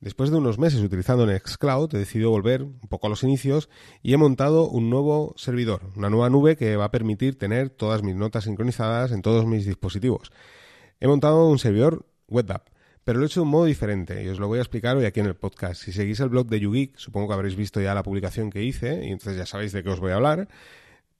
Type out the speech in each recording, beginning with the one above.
Después de unos meses utilizando Nextcloud, he decidido volver un poco a los inicios y he montado un nuevo servidor, una nueva nube que va a permitir tener todas mis notas sincronizadas en todos mis dispositivos. He montado un servidor WebDAV, pero lo he hecho de un modo diferente y os lo voy a explicar hoy aquí en el podcast. Si seguís el blog de YouGeek, supongo que habréis visto ya la publicación que hice y entonces ya sabéis de qué os voy a hablar.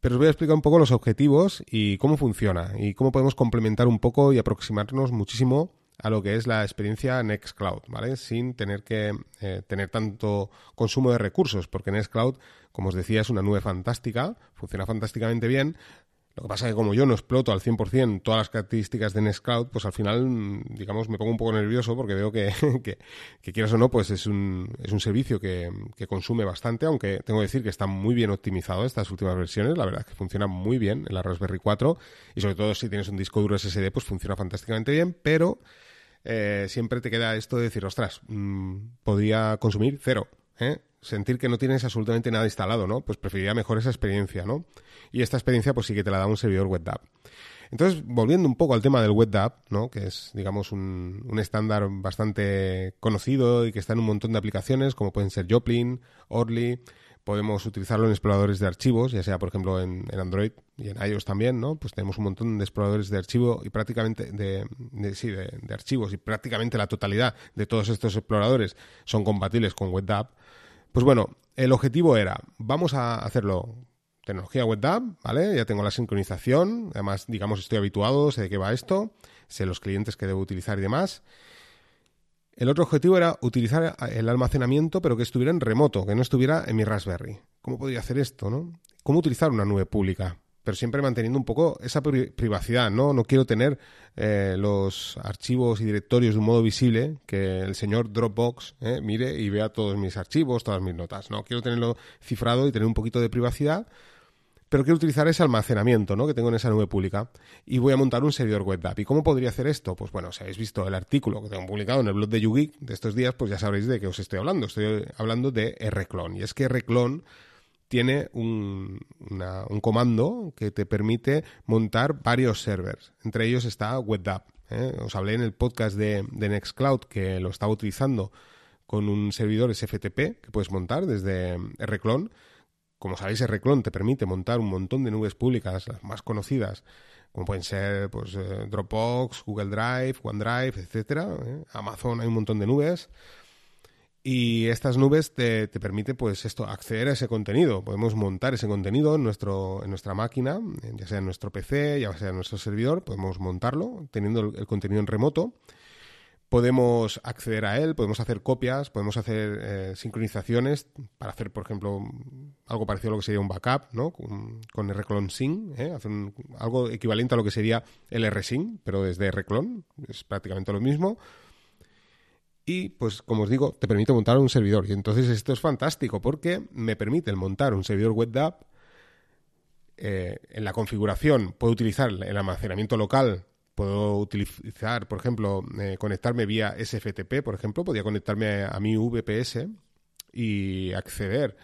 Pero os voy a explicar un poco los objetivos y cómo funciona y cómo podemos complementar un poco y aproximarnos muchísimo a lo que es la experiencia Nextcloud, ¿vale? Sin tener que eh, tener tanto consumo de recursos, porque Nextcloud, como os decía, es una nube fantástica, funciona fantásticamente bien. Lo que pasa es que como yo no exploto al 100% todas las características de Nextcloud, pues al final, digamos, me pongo un poco nervioso porque veo que, que, quieras o no, pues es un, es un servicio que, que, consume bastante, aunque tengo que decir que está muy bien optimizado estas últimas versiones, la verdad es que funciona muy bien en la Raspberry 4 y sobre todo si tienes un disco duro SSD, pues funciona fantásticamente bien, pero eh, siempre te queda esto de decir, ostras, mm, podría consumir cero, ¿eh? sentir que no tienes absolutamente nada instalado, ¿no? Pues preferiría mejor esa experiencia, ¿no? Y esta experiencia pues sí que te la da un servidor WebDAV. Entonces, volviendo un poco al tema del WebDAV, ¿no? Que es, digamos, un, un estándar bastante conocido y que está en un montón de aplicaciones, como pueden ser Joplin, Orly, podemos utilizarlo en exploradores de archivos, ya sea por ejemplo en, Android y en iOS también, ¿no? Pues tenemos un montón de exploradores de archivo y prácticamente de, sí, de, archivos y prácticamente la totalidad de todos estos exploradores son compatibles con WebDAV. Pues bueno, el objetivo era, vamos a hacerlo tecnología WebDAV, ¿vale? Ya tengo la sincronización, además, digamos, estoy habituado, sé de qué va esto, sé los clientes que debo utilizar y demás. El otro objetivo era utilizar el almacenamiento, pero que estuviera en remoto, que no estuviera en mi Raspberry. ¿Cómo podría hacer esto, no? ¿Cómo utilizar una nube pública? Pero siempre manteniendo un poco esa privacidad, ¿no? No quiero tener eh, los archivos y directorios de un modo visible, que el señor Dropbox eh, mire y vea todos mis archivos, todas mis notas, ¿no? Quiero tenerlo cifrado y tener un poquito de privacidad, pero quiero utilizar ese almacenamiento ¿no? que tengo en esa nube pública y voy a montar un servidor web. ¿Y cómo podría hacer esto? Pues bueno, si habéis visto el artículo que tengo publicado en el blog de YouGeek de estos días, pues ya sabréis de qué os estoy hablando. Estoy hablando de Rclone. Y es que Rclone tiene un, un, comando que te permite montar varios servers. Entre ellos está WebDAV. ¿eh? Os hablé en el podcast de, de Nextcloud que lo estaba utilizando con un servidor SFTP que puedes montar desde Rclone como sabéis, Rclone te permite montar un montón de nubes públicas, las más conocidas, como pueden ser pues, eh, Dropbox, Google Drive, OneDrive, etcétera. ¿eh? Amazon hay un montón de nubes. Y estas nubes te, te permiten pues esto, acceder a ese contenido. Podemos montar ese contenido en, nuestro, en nuestra máquina, ya sea en nuestro PC, ya sea en nuestro servidor, podemos montarlo teniendo el contenido en remoto podemos acceder a él, podemos hacer copias, podemos hacer eh, sincronizaciones para hacer, por ejemplo, algo parecido a lo que sería un backup, ¿no? Con, con Rclone Sync, ¿eh? hacer algo equivalente a lo que sería el RSync, pero desde Rclone, es prácticamente lo mismo. Y, pues, como os digo, te permite montar un servidor. Y entonces esto es fantástico porque me permite montar un servidor web. Eh, en la configuración puedo utilizar el almacenamiento local puedo utilizar, por ejemplo, eh, conectarme vía SFTP, por ejemplo, podría conectarme a, mi VPS y acceder,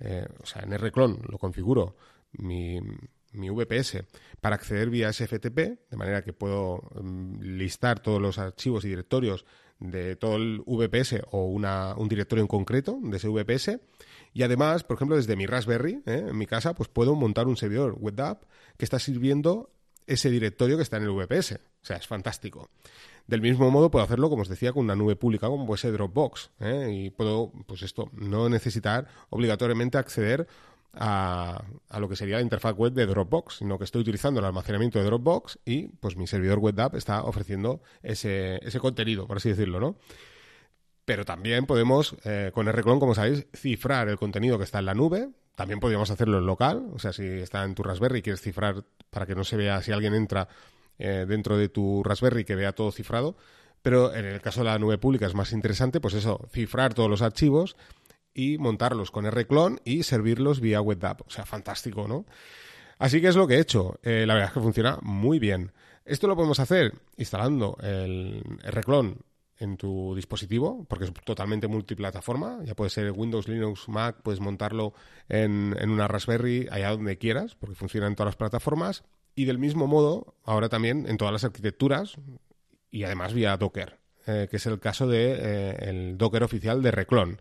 eh, o sea, en Rclone lo configuro, mi, mi, VPS, para acceder vía SFTP, de manera que puedo mm, listar todos los archivos y directorios de todo el VPS o una, un directorio en concreto de ese VPS. Y además, por ejemplo, desde mi Raspberry, eh, en mi casa, pues puedo montar un servidor web app que está sirviendo ese directorio que está en el VPS. O sea, es fantástico. Del mismo modo puedo hacerlo, como os decía, con una nube pública como puede ser Dropbox. ¿eh? Y puedo, pues esto, no necesitar obligatoriamente acceder a, lo que sería la interfaz web de Dropbox, sino que estoy utilizando el almacenamiento de Dropbox y pues mi servidor web app está ofreciendo ese, ese contenido, por así decirlo, ¿no? Pero también podemos, eh, con Rclone, como sabéis, cifrar el contenido que está en la nube, también podríamos hacerlo en local, o sea, si está en tu Raspberry y quieres cifrar para que no se vea si alguien entra eh, dentro de tu Raspberry que vea todo cifrado. Pero en el caso de la nube pública es más interesante, pues eso, cifrar todos los archivos y montarlos con Rclone y servirlos vía WebDAV. O sea, fantástico, ¿no? Así que es lo que he hecho. Eh, la verdad es que funciona muy bien. Esto lo podemos hacer instalando el Rclone en tu dispositivo, porque es totalmente multiplataforma, ya puede ser Windows, Linux, Mac, puedes montarlo en, en, una Raspberry allá donde quieras, porque funciona en todas las plataformas, y del mismo modo, ahora también en todas las arquitecturas, y además vía Docker. que es el caso de el Docker oficial de Reclone.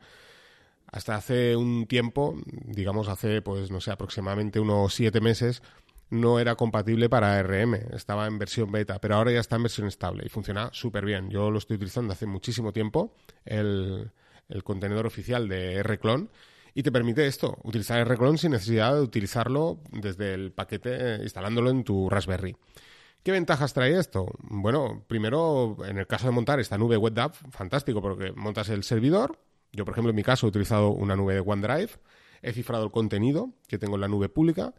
Hasta hace un tiempo, digamos hace, pues no sé, aproximadamente unos siete meses, no era compatible para RM, estaba en versión beta, pero ahora ya está en versión estable y funciona súper bien. Yo lo estoy utilizando hace muchísimo tiempo, el, contenedor oficial de Rclone, y te permite esto, utilizar Rclone sin necesidad de utilizarlo desde el paquete, instalándolo en tu Raspberry. ¿Qué ventajas trae esto? Bueno, primero, en el caso de montar esta nube WebDAV, fantástico, porque montas el servidor. Yo, por ejemplo, en mi caso he utilizado una nube de OneDrive, he cifrado el contenido que tengo en la nube pública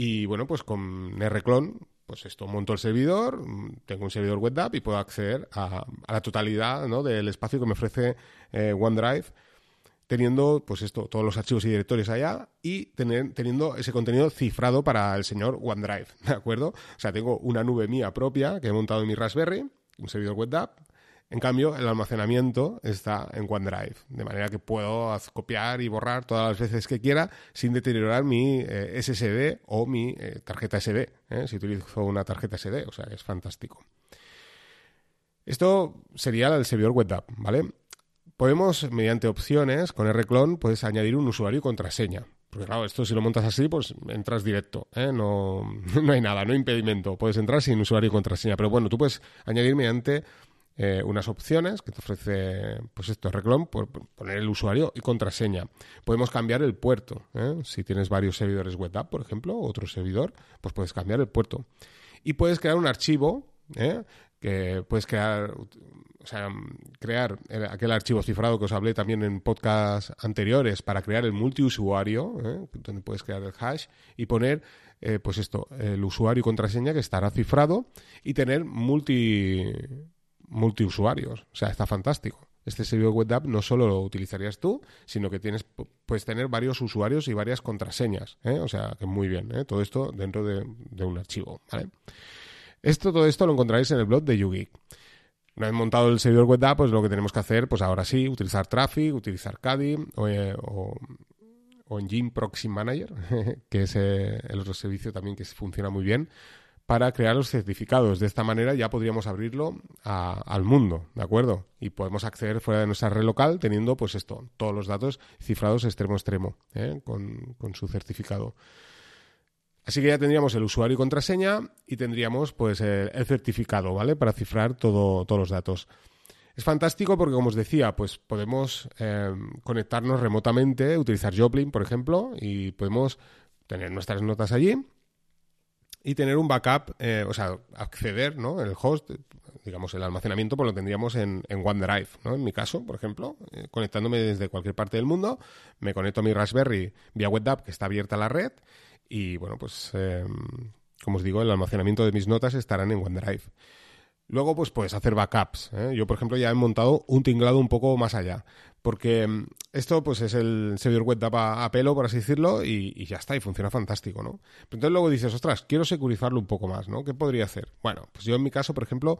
y bueno, pues con Rclone, pues esto monto el servidor, tengo un servidor web y puedo acceder a, la totalidad ¿no? del espacio que me ofrece eh, OneDrive teniendo pues esto, todos los archivos y directorios allá y tener, teniendo ese contenido cifrado para el señor OneDrive, ¿de acuerdo? O sea, tengo una nube mía propia que he montado en mi Raspberry, un servidor web en cambio, el almacenamiento está en OneDrive, de manera que puedo copiar y borrar todas las veces que quiera sin deteriorar mi eh, SSD o mi eh, tarjeta SD, ¿eh? si utilizo una tarjeta SD, o sea, es fantástico. Esto sería el servidor web ¿vale? Podemos, mediante opciones, con Rclone, puedes añadir un usuario y contraseña. Porque claro, esto si lo montas así, pues entras directo, no, no hay nada, no hay impedimento. Puedes entrar sin usuario y contraseña. Pero bueno, tú puedes añadir mediante eh, unas opciones que te ofrece, pues esto, Reclone, por poner el usuario y contraseña. Podemos cambiar el puerto. ¿eh? Si tienes varios servidores web app, por ejemplo, otro servidor, pues puedes cambiar el puerto. Y puedes crear un archivo ¿eh? que puedes crear, o sea, crear aquel archivo cifrado que os hablé también en podcasts anteriores para crear el multiusuario, donde puedes crear el hash y poner, pues esto, el usuario y contraseña que estará cifrado y tener multi multiusuarios. O sea, está fantástico. Este servidor web app no solo lo utilizarías tú, sino que tienes, puedes tener varios usuarios y varias contraseñas. ¿eh? O sea, que muy bien. ¿eh? Todo esto dentro de, un archivo. ¿vale? Esto, todo esto lo encontraréis en el blog de YouGeek. Una vez montado el servidor web app, pues lo que tenemos que hacer, pues ahora sí, utilizar Traffic, utilizar Caddy o, eh, o, Engine Proxy Manager, que es el otro servicio también que funciona muy bien para crear los certificados. De esta manera ya podríamos abrirlo al mundo, ¿de acuerdo? Y podemos acceder fuera de nuestra red local teniendo, pues esto, todos los datos cifrados extremo a extremo, ¿eh? con, su certificado. Así que ya tendríamos el usuario y contraseña y tendríamos pues el, certificado, ¿vale? Para cifrar todo, todos los datos. Es fantástico porque, como os decía, pues podemos eh, conectarnos remotamente, utilizar Joplin, por ejemplo, y podemos tener nuestras notas allí y tener un backup, eh, o sea, acceder, ¿no? El host, digamos, el almacenamiento, pues lo tendríamos en, OneDrive, ¿no? En mi caso, por ejemplo, eh, conectándome desde cualquier parte del mundo, me conecto a mi Raspberry vía WebDAV, que está abierta a la red, y bueno, pues, em, como os digo, el almacenamiento de mis notas estarán en OneDrive. Luego, pues puedes hacer backups. ¿eh? Yo, por ejemplo, ya he montado un tinglado un poco más allá. Porque mm, esto, pues, es el servidor web a, a pelo, por así decirlo, y, ya está, y funciona fantástico, ¿no? Pero entonces luego dices, ostras, quiero securizarlo un poco más, ¿no? ¿Qué podría hacer? Bueno, pues yo en mi caso, por ejemplo,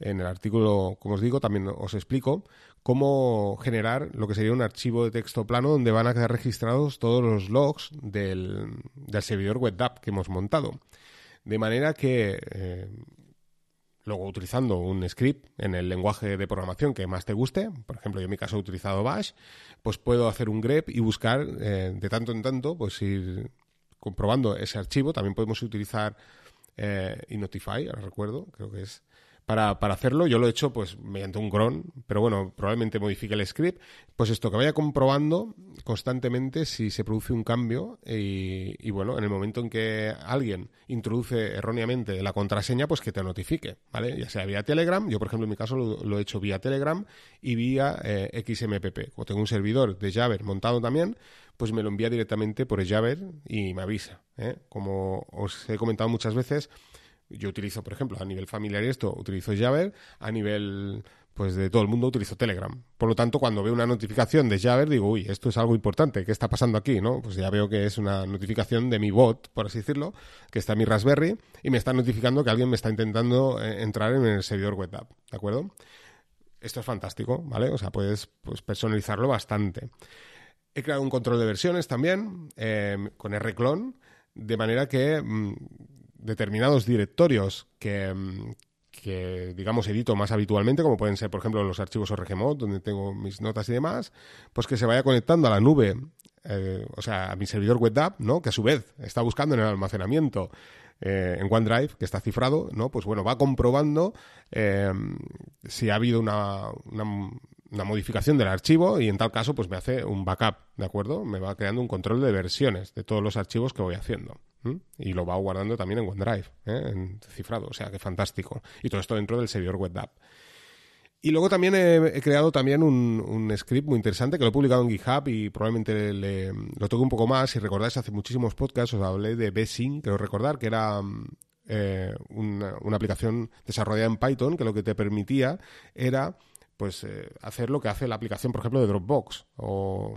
en el artículo, como os digo, también os explico cómo generar lo que sería un archivo de texto plano donde van a quedar registrados todos los logs del, servidor web que hemos montado. De manera que eh, Luego, utilizando un script en el lenguaje de programación que más te guste, por ejemplo, yo en mi caso he utilizado Bash, pues puedo hacer un grep y buscar eh, de tanto en tanto, pues ir comprobando ese archivo. También podemos utilizar eh, Inotify, ahora recuerdo, creo que es para, hacerlo. Yo lo he hecho pues mediante un cron, pero bueno, probablemente modifique el script. Pues esto, que vaya comprobando constantemente si se produce un cambio y, bueno, en el momento en que alguien introduce erróneamente la contraseña, pues que te notifique, ¿vale? Ya sea vía Telegram, yo por ejemplo en mi caso lo, he hecho vía Telegram y vía eh, XMPP. Como tengo un servidor de Java montado también, pues me lo envía directamente por Java y me avisa. ¿eh? Como os he comentado muchas veces, yo utilizo, por ejemplo, a nivel familiar esto, utilizo Jabber, a nivel pues de todo el mundo utilizo Telegram. Por lo tanto, cuando veo una notificación de Jabber, digo, uy, esto es algo importante, ¿qué está pasando aquí? ¿no? Pues ya veo que es una notificación de mi bot, por así decirlo, que está en mi Raspberry y me está notificando que alguien me está intentando eh, entrar en el servidor web ¿de acuerdo? Esto es fantástico, ¿vale? O sea, puedes pues, personalizarlo bastante. He creado un control de versiones también eh, con Rclone, de manera que mm, determinados directorios que, mm, que, digamos, edito más habitualmente, como pueden ser, por ejemplo, los archivos ORGMod, donde tengo mis notas y demás, pues que se vaya conectando a la nube, eh, o sea, a mi servidor web ¿no? Que a su vez está buscando en el almacenamiento eh, en OneDrive, que está cifrado, ¿no? Pues bueno, va comprobando eh, si ha habido una, una, modificación del archivo y en tal caso, pues me hace un backup, ¿de acuerdo? Me va creando un control de versiones de todos los archivos que voy haciendo. Y lo va guardando también en OneDrive, ¿eh? en cifrado, o sea, que fantástico. Y todo esto dentro del servidor WebDAV. Y luego también he, creado también un, script muy interesante que lo he publicado en GitHub y probablemente lo toque un poco más. Si recordáis, hace muchísimos podcasts os hablé de Bsync, creo recordar, que era eh, una, aplicación desarrollada en Python que lo que te permitía era pues eh, hacer lo que hace la aplicación, por ejemplo, de Dropbox o,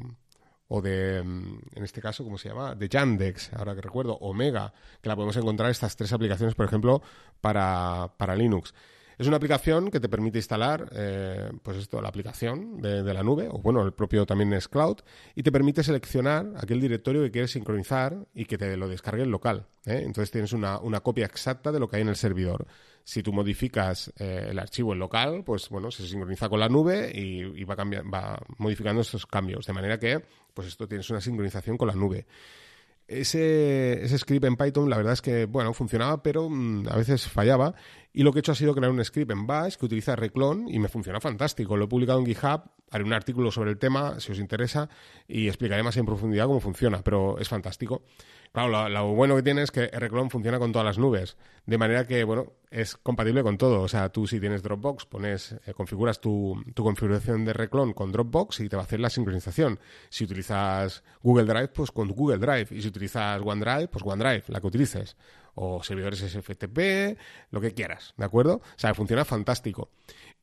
o de, en este caso, ¿cómo se llama? De Yandex, ahora que recuerdo, Omega, que la podemos encontrar estas tres aplicaciones, por ejemplo, para, para Linux. Es una aplicación que te permite instalar, eh, pues esto, la aplicación de, la nube, o bueno, el propio también es cloud, y te permite seleccionar aquel directorio que quieres sincronizar y que te lo descargue en local. ¿eh? Entonces tienes una, copia exacta de lo que hay en el servidor. Si tú modificas eh, el archivo en local, pues bueno, se sincroniza con la nube y, va, va modificando esos cambios. De manera que, pues esto tienes una sincronización con la nube. Ese, ese, script en Python, la verdad es que, bueno, funcionaba, pero mm, a veces fallaba. Y lo que he hecho ha sido crear un script en Bash que utiliza Reclon y me funciona fantástico. Lo he publicado en GitHub, haré un artículo sobre el tema, si os interesa, y explicaré más en profundidad cómo funciona, pero es fantástico. Claro, lo, bueno que tiene es que Reclon funciona con todas las nubes, de manera que, bueno, es compatible con todo. O sea, tú si tienes Dropbox, pones, eh, configuras tu, configuración de Reclon con Dropbox y te va a hacer la sincronización. Si utilizas Google Drive, pues con Google Drive. Y si utilizas OneDrive, pues OneDrive, la que utilices. O servidores SFTP, lo que quieras, ¿de acuerdo? O sea, funciona fantástico.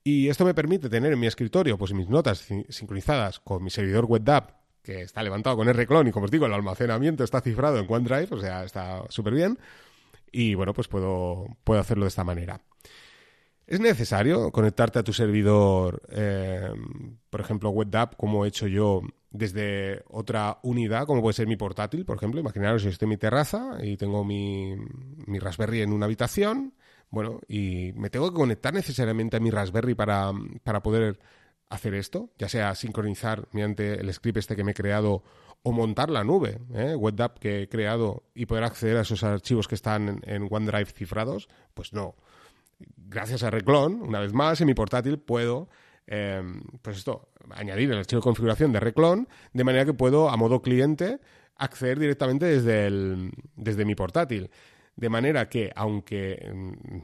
Y esto me permite tener en mi escritorio pues mis notas sincronizadas con mi servidor WebDAV que está levantado con R-Clone y como os digo, el almacenamiento está cifrado en OneDrive, o sea, está súper bien. Y bueno, pues puedo, puedo hacerlo de esta manera. ¿Es necesario conectarte a tu servidor, eh, por ejemplo, WebDAV, como he hecho yo, desde otra unidad, como puede ser mi portátil, por ejemplo? Imaginaros si estoy en mi terraza y tengo mi, mi Raspberry en una habitación, bueno, y me tengo que conectar necesariamente a mi Raspberry para, para poder hacer esto, ya sea sincronizar mediante el script este que me he creado o montar la nube, ¿eh? WebDAV que he creado y poder acceder a esos archivos que están en, OneDrive cifrados, pues no. Gracias a Reclon, una vez más, en mi portátil puedo em, pues esto, añadir el archivo de configuración de Reclon, de manera que puedo, a modo cliente, acceder directamente desde, desde mi portátil. De manera que, aunque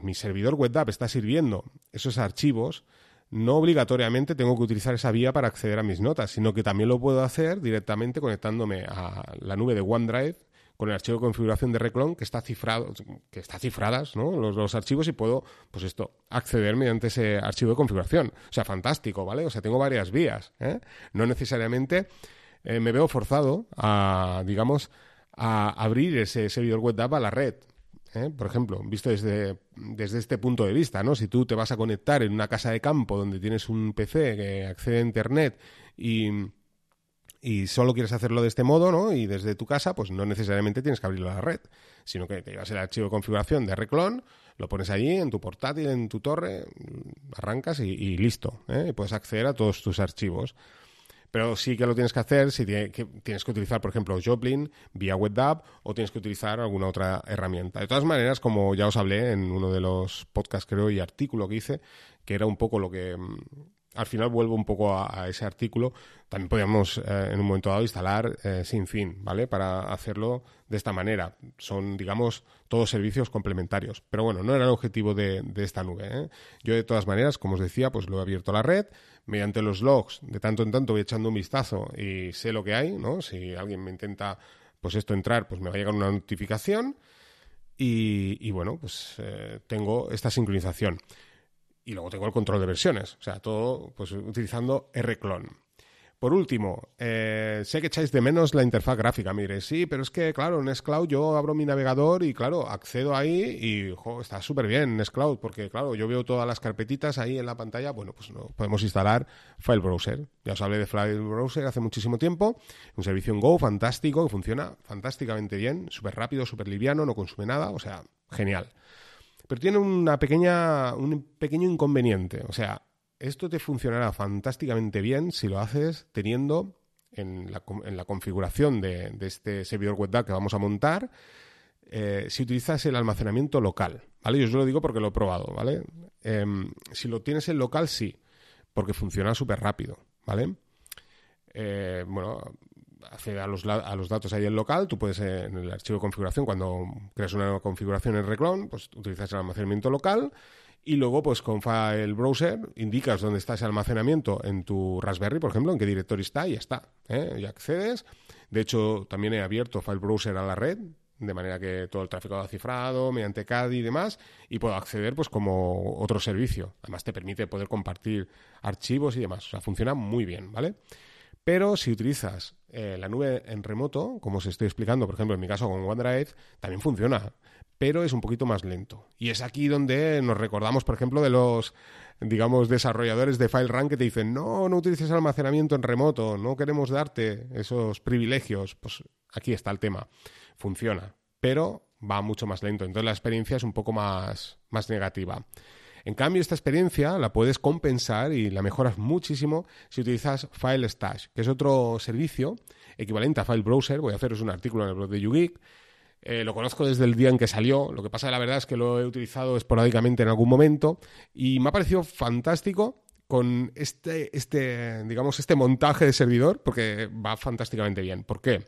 mi servidor WebDAV está sirviendo esos archivos, no obligatoriamente tengo que utilizar esa vía para acceder a mis notas, sino que también lo puedo hacer directamente conectándome a la nube de OneDrive con el archivo de configuración de Reclon que está cifrado, que está cifradas, ¿no? Los, archivos y puedo, pues esto, acceder mediante ese archivo de configuración. O sea, fantástico, ¿vale? O sea, tengo varias vías. ¿eh? No necesariamente eh, me veo forzado a, digamos, a abrir ese servidor web a la red. ¿Eh? por ejemplo, visto desde, desde este punto de vista, ¿no? Si tú te vas a conectar en una casa de campo donde tienes un PC que accede a Internet y, y solo quieres hacerlo de este modo, ¿no? Y desde tu casa, pues no necesariamente tienes que abrirlo a la red, sino que te llevas el archivo de configuración de Reclon, lo pones allí en tu portátil, en tu torre, arrancas y, listo, ¿eh? y puedes acceder a todos tus archivos. Pero sí que lo tienes que hacer si tienes que utilizar, por ejemplo, Joplin vía WebDAV o tienes que utilizar alguna otra herramienta. De todas maneras, como ya os hablé en uno de los podcasts, creo, y artículo que hice, que era un poco lo que mm, al final vuelvo un poco a, ese artículo. También podríamos eh, en un momento dado instalar eh, sin fin, ¿vale? Para hacerlo de esta manera. Son, digamos, todos servicios complementarios. Pero bueno, no era el objetivo de, esta nube. ¿eh? Yo de todas maneras, como os decía, pues lo he abierto a la red. Mediante los logs, de tanto en tanto voy echando un vistazo y sé lo que hay, ¿no? Si alguien me intenta, pues esto entrar, pues me va a llegar una notificación. Y, bueno, pues tengo esta sincronización y luego tengo el control de versiones, o sea, todo pues utilizando Rclone. Por último, eh, sé que echáis de menos la interfaz gráfica. Mire, sí, pero es que, claro, en Nextcloud yo abro mi navegador y, claro, accedo ahí y está súper bien Nextcloud, porque, claro, yo veo todas las carpetitas ahí en la pantalla. Bueno, pues podemos instalar File Browser. Ya os hablé de File Browser hace muchísimo tiempo. Un servicio en Go fantástico, que funciona fantásticamente bien, súper rápido, súper liviano, no consume nada, o sea, genial. Pero tiene una pequeña, un pequeño inconveniente. O sea, esto te funcionará fantásticamente bien si lo haces teniendo en la, configuración de, este servidor web que vamos a montar, eh, si utilizas el almacenamiento local, ¿vale? Yo os lo digo porque lo he probado, ¿vale? Em, si lo tienes en local, sí, porque funciona súper rápido, ¿vale? Eh, bueno, accede a los, a los datos ahí en local, tú puedes eh, en el archivo de configuración, cuando creas una configuración en Reclone, pues utilizas el almacenamiento local y luego pues con File Browser indicas dónde está ese almacenamiento en tu Raspberry, por ejemplo, en qué directorio está y ya está, ¿eh? y accedes. De hecho, también he abierto File Browser a la red, de manera que todo el tráfico ha cifrado mediante CAD y demás, y puedo acceder pues como otro servicio. Además te permite poder compartir archivos y demás. O sea, funciona muy bien, ¿vale? Pero si utilizas eh, la nube en remoto, como os estoy explicando, por ejemplo, en mi caso con OneDrive, también funciona, pero es un poquito más lento. Y es aquí donde nos recordamos, por ejemplo, de los, digamos, desarrolladores de FileRun que te dicen, no, no utilices almacenamiento en remoto, no queremos darte esos privilegios. Pues aquí está el tema. Funciona, pero va mucho más lento. Entonces la experiencia es un poco más, más negativa. En cambio, esta experiencia la puedes compensar y la mejoras muchísimo si utilizas File Stash, que es otro servicio equivalente a File Browser. Voy a haceros un artículo en el blog de YouGeek. Eh, lo conozco desde el día en que salió. Lo que pasa, la verdad, es que lo he utilizado esporádicamente en algún momento y me ha parecido fantástico con este, este, digamos, este montaje de servidor, porque va fantásticamente bien. ¿Por qué?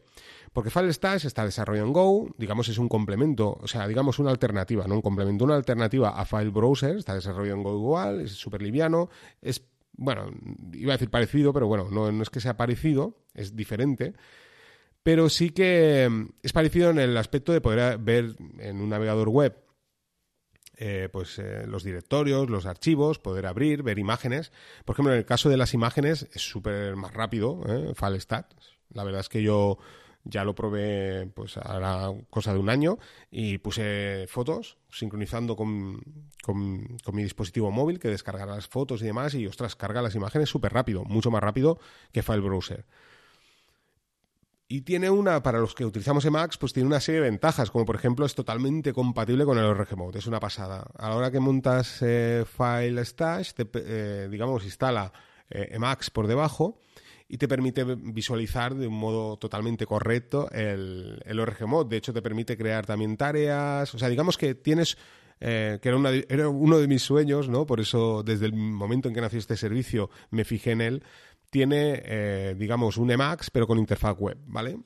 Porque FileStash está desarrollado en Go, digamos, es un complemento, o sea, digamos una alternativa, no un complemento, una alternativa a File Browser, está desarrollado en Go igual, es súper liviano, es, bueno, iba a decir parecido, pero bueno, no, no es que sea parecido, es diferente pero sí que mm, es parecido en el aspecto de poder ver en un navegador web eh, pues eh, los directorios, los archivos, poder abrir, ver imágenes. Por ejemplo, en el caso de las imágenes es súper más rápido, ¿eh? FileStat. La verdad es que yo ya lo probé pues la cosa de un año y puse fotos sincronizando con, con, mi dispositivo móvil que descarga las fotos y demás y ostras, carga las imágenes súper rápido, mucho más rápido que File Browser. Y tiene una, para los que utilizamos Emacs, pues tiene una serie de ventajas, como por ejemplo es totalmente compatible con el ORG Mode, es una pasada. A la hora que montas eh, File Stash, te, eh, digamos, instala eh, Emacs por debajo y te permite visualizar de un modo totalmente correcto el, el ORG Mode. De hecho, te permite crear también tareas. O sea, digamos que tienes eh, que era, era, uno de mis sueños, ¿no? Por eso, desde el momento en que nació este servicio, me fijé en él. Tiene, eh, digamos, un Emacs, pero con interfaz web, ¿vale?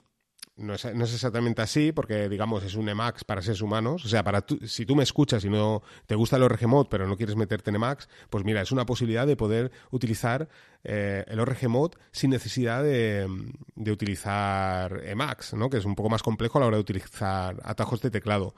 No es, exactamente así, porque digamos es un Emacs para seres humanos. O sea, para si tú me escuchas y no te gusta el ORG Mode, pero no quieres meterte en Emacs, pues mira, es una posibilidad de poder utilizar eh, el ORG Mode sin necesidad de, de, utilizar Emacs, ¿no? que es un poco más complejo a la hora de utilizar atajos de teclado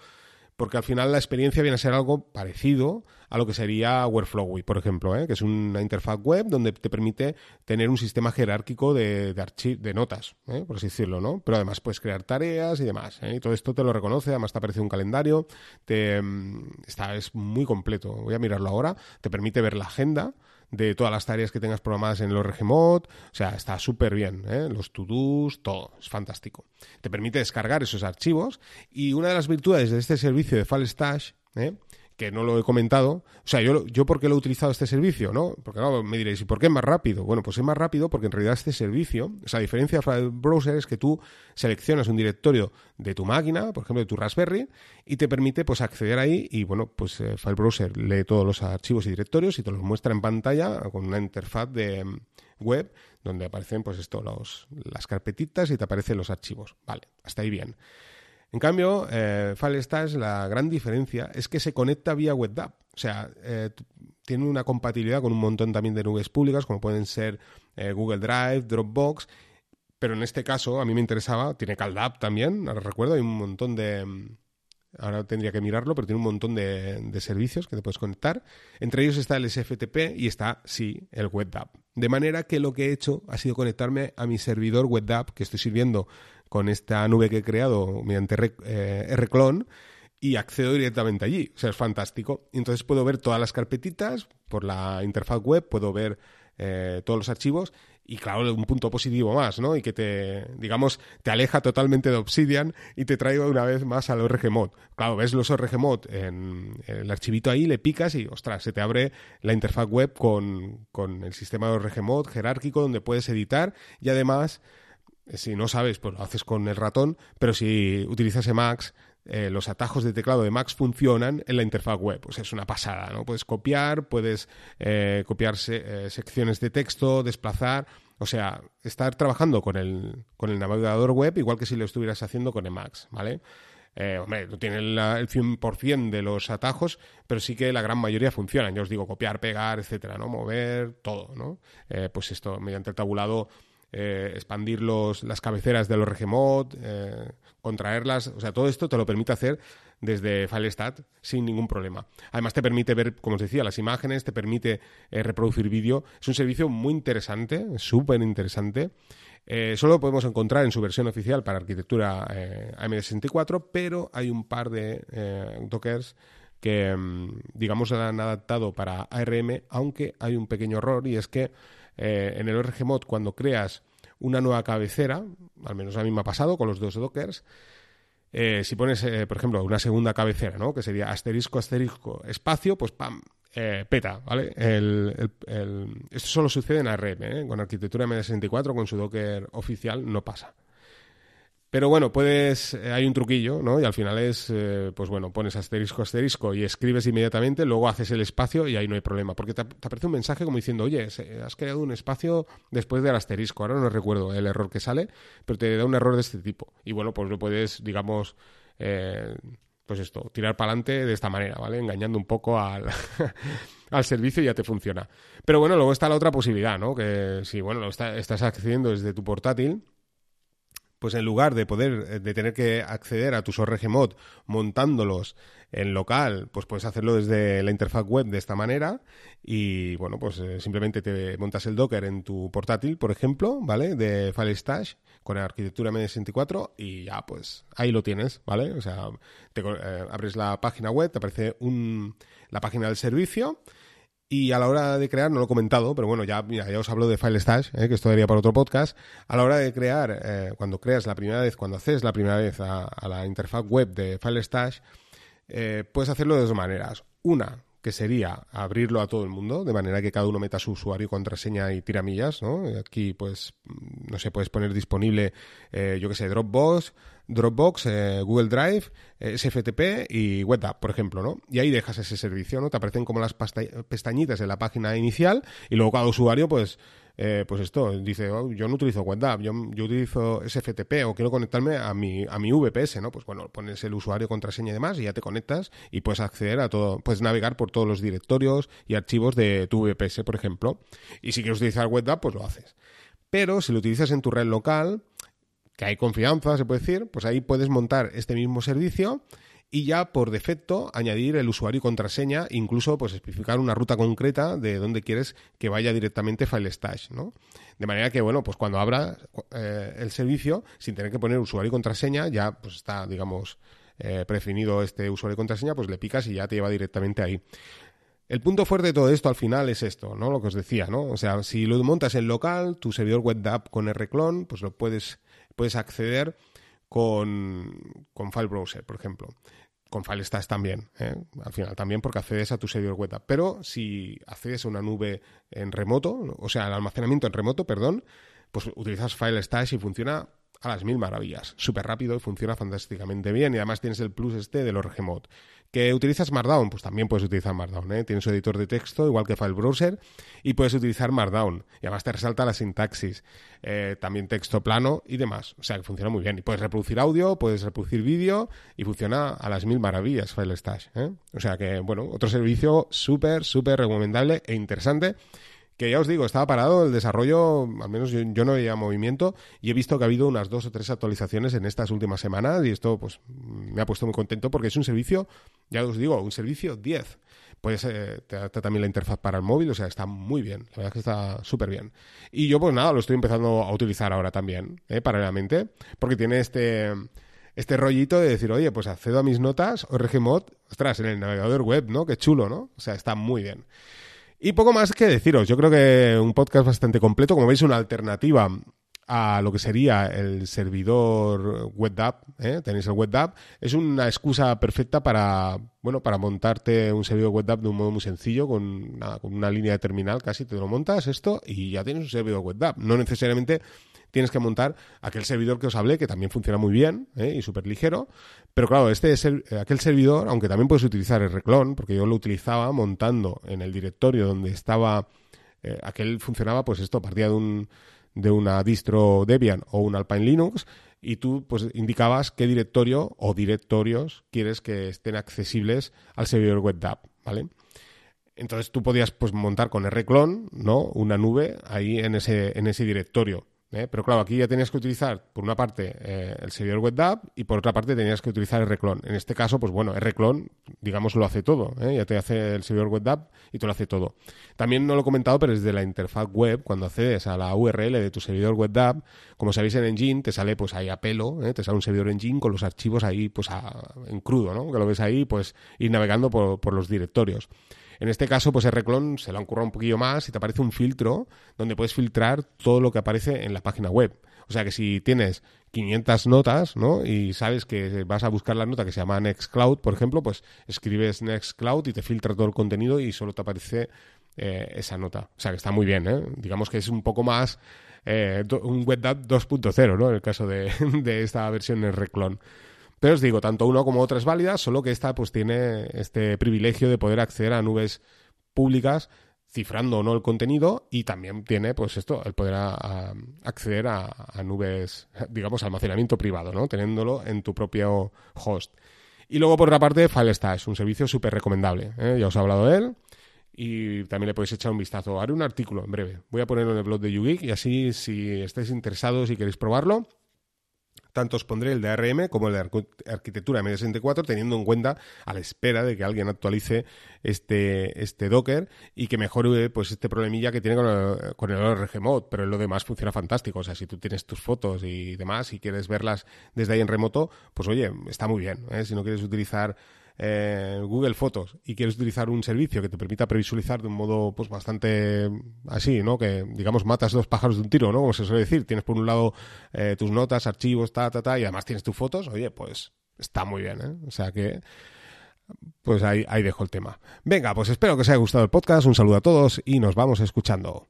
porque al final la experiencia viene a ser algo parecido a lo que sería Workflowy, por ejemplo, ¿eh? que es una interfaz web donde te permite tener un sistema jerárquico de, de, de notas, ¿eh? por así decirlo, ¿no? Pero además puedes crear tareas y demás. ¿eh? Y todo esto te lo reconoce, además te aparece un calendario, te, mm, está, es muy completo. Voy a mirarlo ahora. Te permite ver la agenda de todas las tareas que tengas programadas en los Regmod. O sea, está súper bien. ¿eh? Los to-dos, todo. Es fantástico. Te permite descargar esos archivos. Y una de las virtudes de este servicio de FileStash ¿eh? Que no lo he comentado. O sea, yo, yo por qué lo he utilizado este servicio, ¿no? Porque no, me diréis, ¿y por qué es más rápido? Bueno, pues es más rápido porque en realidad este servicio, esa diferencia del browser es que tú seleccionas un directorio de tu máquina, por ejemplo, de tu Raspberry, y te permite pues acceder ahí y bueno, pues eh, File Browser lee todos los archivos y directorios y te los muestra en pantalla con una interfaz de mm, web donde aparecen pues esto, los, las carpetitas y te aparecen los archivos. Vale, hasta ahí bien. En cambio, eh, FileStash, la gran diferencia es que se conecta vía WebDAV. O sea, eh, tiene una compatibilidad con un montón también de nubes públicas, como pueden ser eh, Google Drive, Dropbox, pero en este caso a mí me interesaba, tiene CalDAV también, recuerdo, hay un montón de... Ahora tendría que mirarlo, pero tiene un montón de, de servicios que te puedes conectar. Entre ellos está el SFTP y está, sí, el WebDAV. De manera que lo que he hecho ha sido conectarme a mi servidor WebDAV que estoy sirviendo con esta nube que he creado mediante eh, Rclone y accedo directamente allí. O sea, es fantástico. Entonces puedo ver todas las carpetitas por la interfaz web, puedo ver eh, todos los archivos y claro, un punto positivo más, ¿no? Y que te, digamos, te aleja totalmente de Obsidian y te traigo una vez más al ORGMod. Claro, ves los ORGMod en, el archivito ahí, le picas y, ostras, se te abre la interfaz web con, con el sistema de ORGMod jerárquico donde puedes editar y además, si no sabes, pues lo haces con el ratón, pero si utilizas Emacs, eh, los atajos de teclado de Max funcionan en la interfaz web. Pues es una pasada, ¿no? Puedes copiar, puedes eh, copiar eh, secciones de texto, desplazar, o sea, estar trabajando con el, con el navegador web igual que si lo estuvieras haciendo con Emacs, ¿vale? hombre, no tiene el 100% de los atajos, pero sí que la gran mayoría funcionan. Yo os digo, copiar, pegar, etcétera, ¿no? Mover, todo, ¿no? pues esto, mediante el tabulado eh, expandir los, las cabeceras de los Regmod, eh, contraerlas, o sea, todo esto te lo permite hacer desde FileStat sin ningún problema. Además te permite ver, como os decía, las imágenes, te permite eh, reproducir vídeo. Es un servicio muy interesante, súper interesante. solo lo podemos encontrar en su versión oficial para arquitectura AMD64, pero hay un par de dockers que, mm, digamos, se han adaptado para ARM, aunque hay un pequeño error y es que en el ORGMod cuando creas una nueva cabecera, al menos a mí me ha pasado con los dos dockers. Eh, si pones, eh, por ejemplo, una segunda cabecera, ¿no? Que sería asterisco, asterisco, espacio, pues pam, eh, peta, ¿vale? esto solo sucede en ARM, ¿eh? Con arquitectura MD64, con su docker oficial, no pasa. Pero bueno, puedes, eh, hay un truquillo, ¿no? Y al final es, eh, pues bueno, pones asterisco, asterisco y escribes inmediatamente, luego haces el espacio y ahí no hay problema. Porque te, aparece un mensaje como diciendo, oye, has creado un espacio después del asterisco. Ahora no recuerdo el error que sale, pero te da un error de este tipo. Y bueno, pues lo puedes, digamos, eh, pues esto, tirar para adelante de esta manera, ¿vale? Engañando un poco al, al servicio y ya te funciona. Pero bueno, luego está la otra posibilidad, ¿no? Que si, bueno, lo estás accediendo desde tu portátil pues en lugar de poder eh, de tener que acceder a tus ORGMod montándolos en local, pues puedes hacerlo desde la interfaz web de esta manera y bueno, pues eh, simplemente te montas el Docker en tu portátil, por ejemplo, ¿vale? De FileStash con la arquitectura MD64 y ya pues ahí lo tienes, ¿vale? O sea, te, eh, abres la página web, te aparece un, la página del servicio y a la hora de crear, no lo he comentado, pero bueno, ya, ya os hablo de FileStash, ¿eh? que esto daría para otro podcast. A la hora de crear, eh, cuando creas la primera vez, cuando haces la primera vez a, la interfaz web de FileStash, eh, puedes hacerlo de dos maneras. Una, que sería abrirlo a todo el mundo, de manera que cada uno meta su usuario, contraseña y tiramillas, ¿no? Aquí, pues, no sé, puedes poner disponible, eh, yo que sé, Dropbox, Dropbox, eh, Google Drive, eh, SFTP y WebApp, por ejemplo, ¿no? Y ahí dejas ese servicio, ¿no? Te aparecen como las pestañitas en la página inicial y luego cada usuario, pues, eh, pues esto, dice, oh, yo no utilizo WebApp, yo, yo utilizo SFTP o quiero conectarme a mi, a mi VPS, ¿no? Pues bueno, pones el usuario, contraseña y demás y ya te conectas y puedes acceder a todo, puedes navegar por todos los directorios y archivos de tu VPS, por ejemplo. Y si quieres utilizar WebApp, pues lo haces. Pero si lo utilizas en tu red local, que hay confianza, se puede decir, pues ahí puedes montar este mismo servicio y ya por defecto añadir el usuario y contraseña, incluso pues especificar una ruta concreta de dónde quieres que vaya directamente FileStash, ¿no? De manera que, bueno, pues cuando abra eh, el servicio, sin tener que poner usuario y contraseña, ya pues está, digamos, eh, prefinido este usuario y contraseña, pues le picas y ya te lleva directamente ahí. El punto fuerte de todo esto al final es esto, ¿no? Lo que os decía, ¿no? O sea, si lo montas en local, tu servidor web app con Rclone, pues lo puedes, puedes acceder con, con File Browser, por ejemplo con FileStash también, ¿eh? al final también porque accedes a tu servidor web. Pero si accedes a una nube en remoto, o sea, al almacenamiento en remoto, perdón, pues utilizas FileStash y funciona a las mil maravillas. Súper rápido y funciona fantásticamente bien. Y además tienes el plus este de los Regmod. ¿Que utilizas Markdown? Pues también puedes utilizar Markdown. ¿eh? Tienes su editor de texto, igual que File Browser, y puedes utilizar Markdown. Y además te resalta la sintaxis. Eh, también texto plano y demás. O sea que funciona muy bien. Y puedes reproducir audio, puedes reproducir vídeo y funciona a las mil maravillas FileStash. ¿eh? O sea que, bueno, otro servicio súper, súper recomendable e interesante que ya os digo, estaba parado el desarrollo, al menos yo, no veía movimiento y he visto que ha habido unas dos o tres actualizaciones en estas últimas semanas y esto pues me ha puesto muy contento porque es un servicio, ya os digo, un servicio 10. Pues eh, te da también la interfaz para el móvil, o sea, está muy bien, la verdad es que está súper bien. Y yo pues nada, lo estoy empezando a utilizar ahora también, ¿eh? paralelamente, porque tiene este este rollito de decir, oye, pues accedo a mis notas, o Regimod, ostras, en el navegador web, ¿no? Qué chulo, ¿no? O sea, está muy bien. Y poco más que deciros. Yo creo que un podcast bastante completo. Como veis, una alternativa a lo que sería el servidor WebDAV, ¿eh? tenéis el WebDAV, es una excusa perfecta para, bueno, para montarte un servidor WebDAV de un modo muy sencillo, con una, con una línea de terminal casi, te lo montas esto y ya tienes un servidor WebDAV. No necesariamente tienes que montar aquel servidor que os hablé, que también funciona muy bien ¿eh? y súper ligero, pero claro, este es aquel servidor, aunque también puedes utilizar el Reclon, porque yo lo utilizaba montando en el directorio donde estaba, eh, aquel funcionaba, pues esto partía de un de una distro Debian o un Alpine Linux y tú pues indicabas qué directorio o directorios quieres que estén accesibles al servidor web ¿vale? Entonces tú podías pues montar con rclone, ¿no? Una nube ahí en ese, en ese directorio. ¿Eh? Pero claro, aquí ya tenías que utilizar, por una parte, eh, el servidor WebDAV y por otra parte tenías que utilizar rclone. En este caso, pues bueno, rclone, digamos, lo hace todo. ¿eh? Ya te hace el servidor WebDAV y te lo hace todo. También no lo he comentado, pero desde la interfaz web, cuando accedes a la URL de tu servidor WebDAV, como sabéis en Engine, te sale pues ahí a pelo, te sale un servidor Engine con los archivos ahí pues en crudo, ¿no? Que lo ves ahí, pues ir navegando por los directorios. En este caso, pues Rclone se lo han currado un poquillo más y te aparece un filtro donde puedes filtrar todo lo que aparece en la página web. O sea que si tienes 500 notas, ¿no? Y sabes que vas a buscar la nota que se llama Nextcloud, por ejemplo, pues escribes Nextcloud y te filtra todo el contenido y solo te aparece eh, esa nota. O sea que está muy bien, ¿eh? Digamos que es un poco más eh, un WebDAV 2.0, ¿no? En el caso de, de esta versión en Reclone. Pero os digo, tanto uno como otra es válida, solo que esta pues tiene este privilegio de poder acceder a nubes públicas cifrando o no el contenido y también tiene pues esto, el poder acceder a, nubes, digamos, almacenamiento privado, ¿no? Teniéndolo en tu propio host. Y luego, por otra parte, FileStash, un servicio súper recomendable. ¿eh? Ya os he hablado de él y también le podéis echar un vistazo. Haré un artículo en breve. Voy a ponerlo en el blog de YouGeek y así, si estáis interesados y queréis probarlo, tanto os pondré el de ARM como el de arquitectura M64, teniendo en cuenta a la espera de que alguien actualice este, este Docker y que mejore pues este problemilla que tiene con el, con ORG Mod, pero lo demás funciona fantástico. O sea, si tú tienes tus fotos y demás y quieres verlas desde ahí en remoto, pues oye, está muy bien. ¿eh? Si no quieres utilizar eh, Google Fotos y quieres utilizar un servicio que te permita previsualizar de un modo pues bastante así, ¿no? Que digamos matas dos pájaros de un tiro, ¿no? Como se suele decir, tienes por un lado eh, tus notas, archivos, ta, ta, ta, y además tienes tus fotos, oye, pues está muy bien, ¿eh? O sea que pues ahí, ahí dejo el tema. Venga, pues espero que os haya gustado el podcast, un saludo a todos y nos vamos escuchando.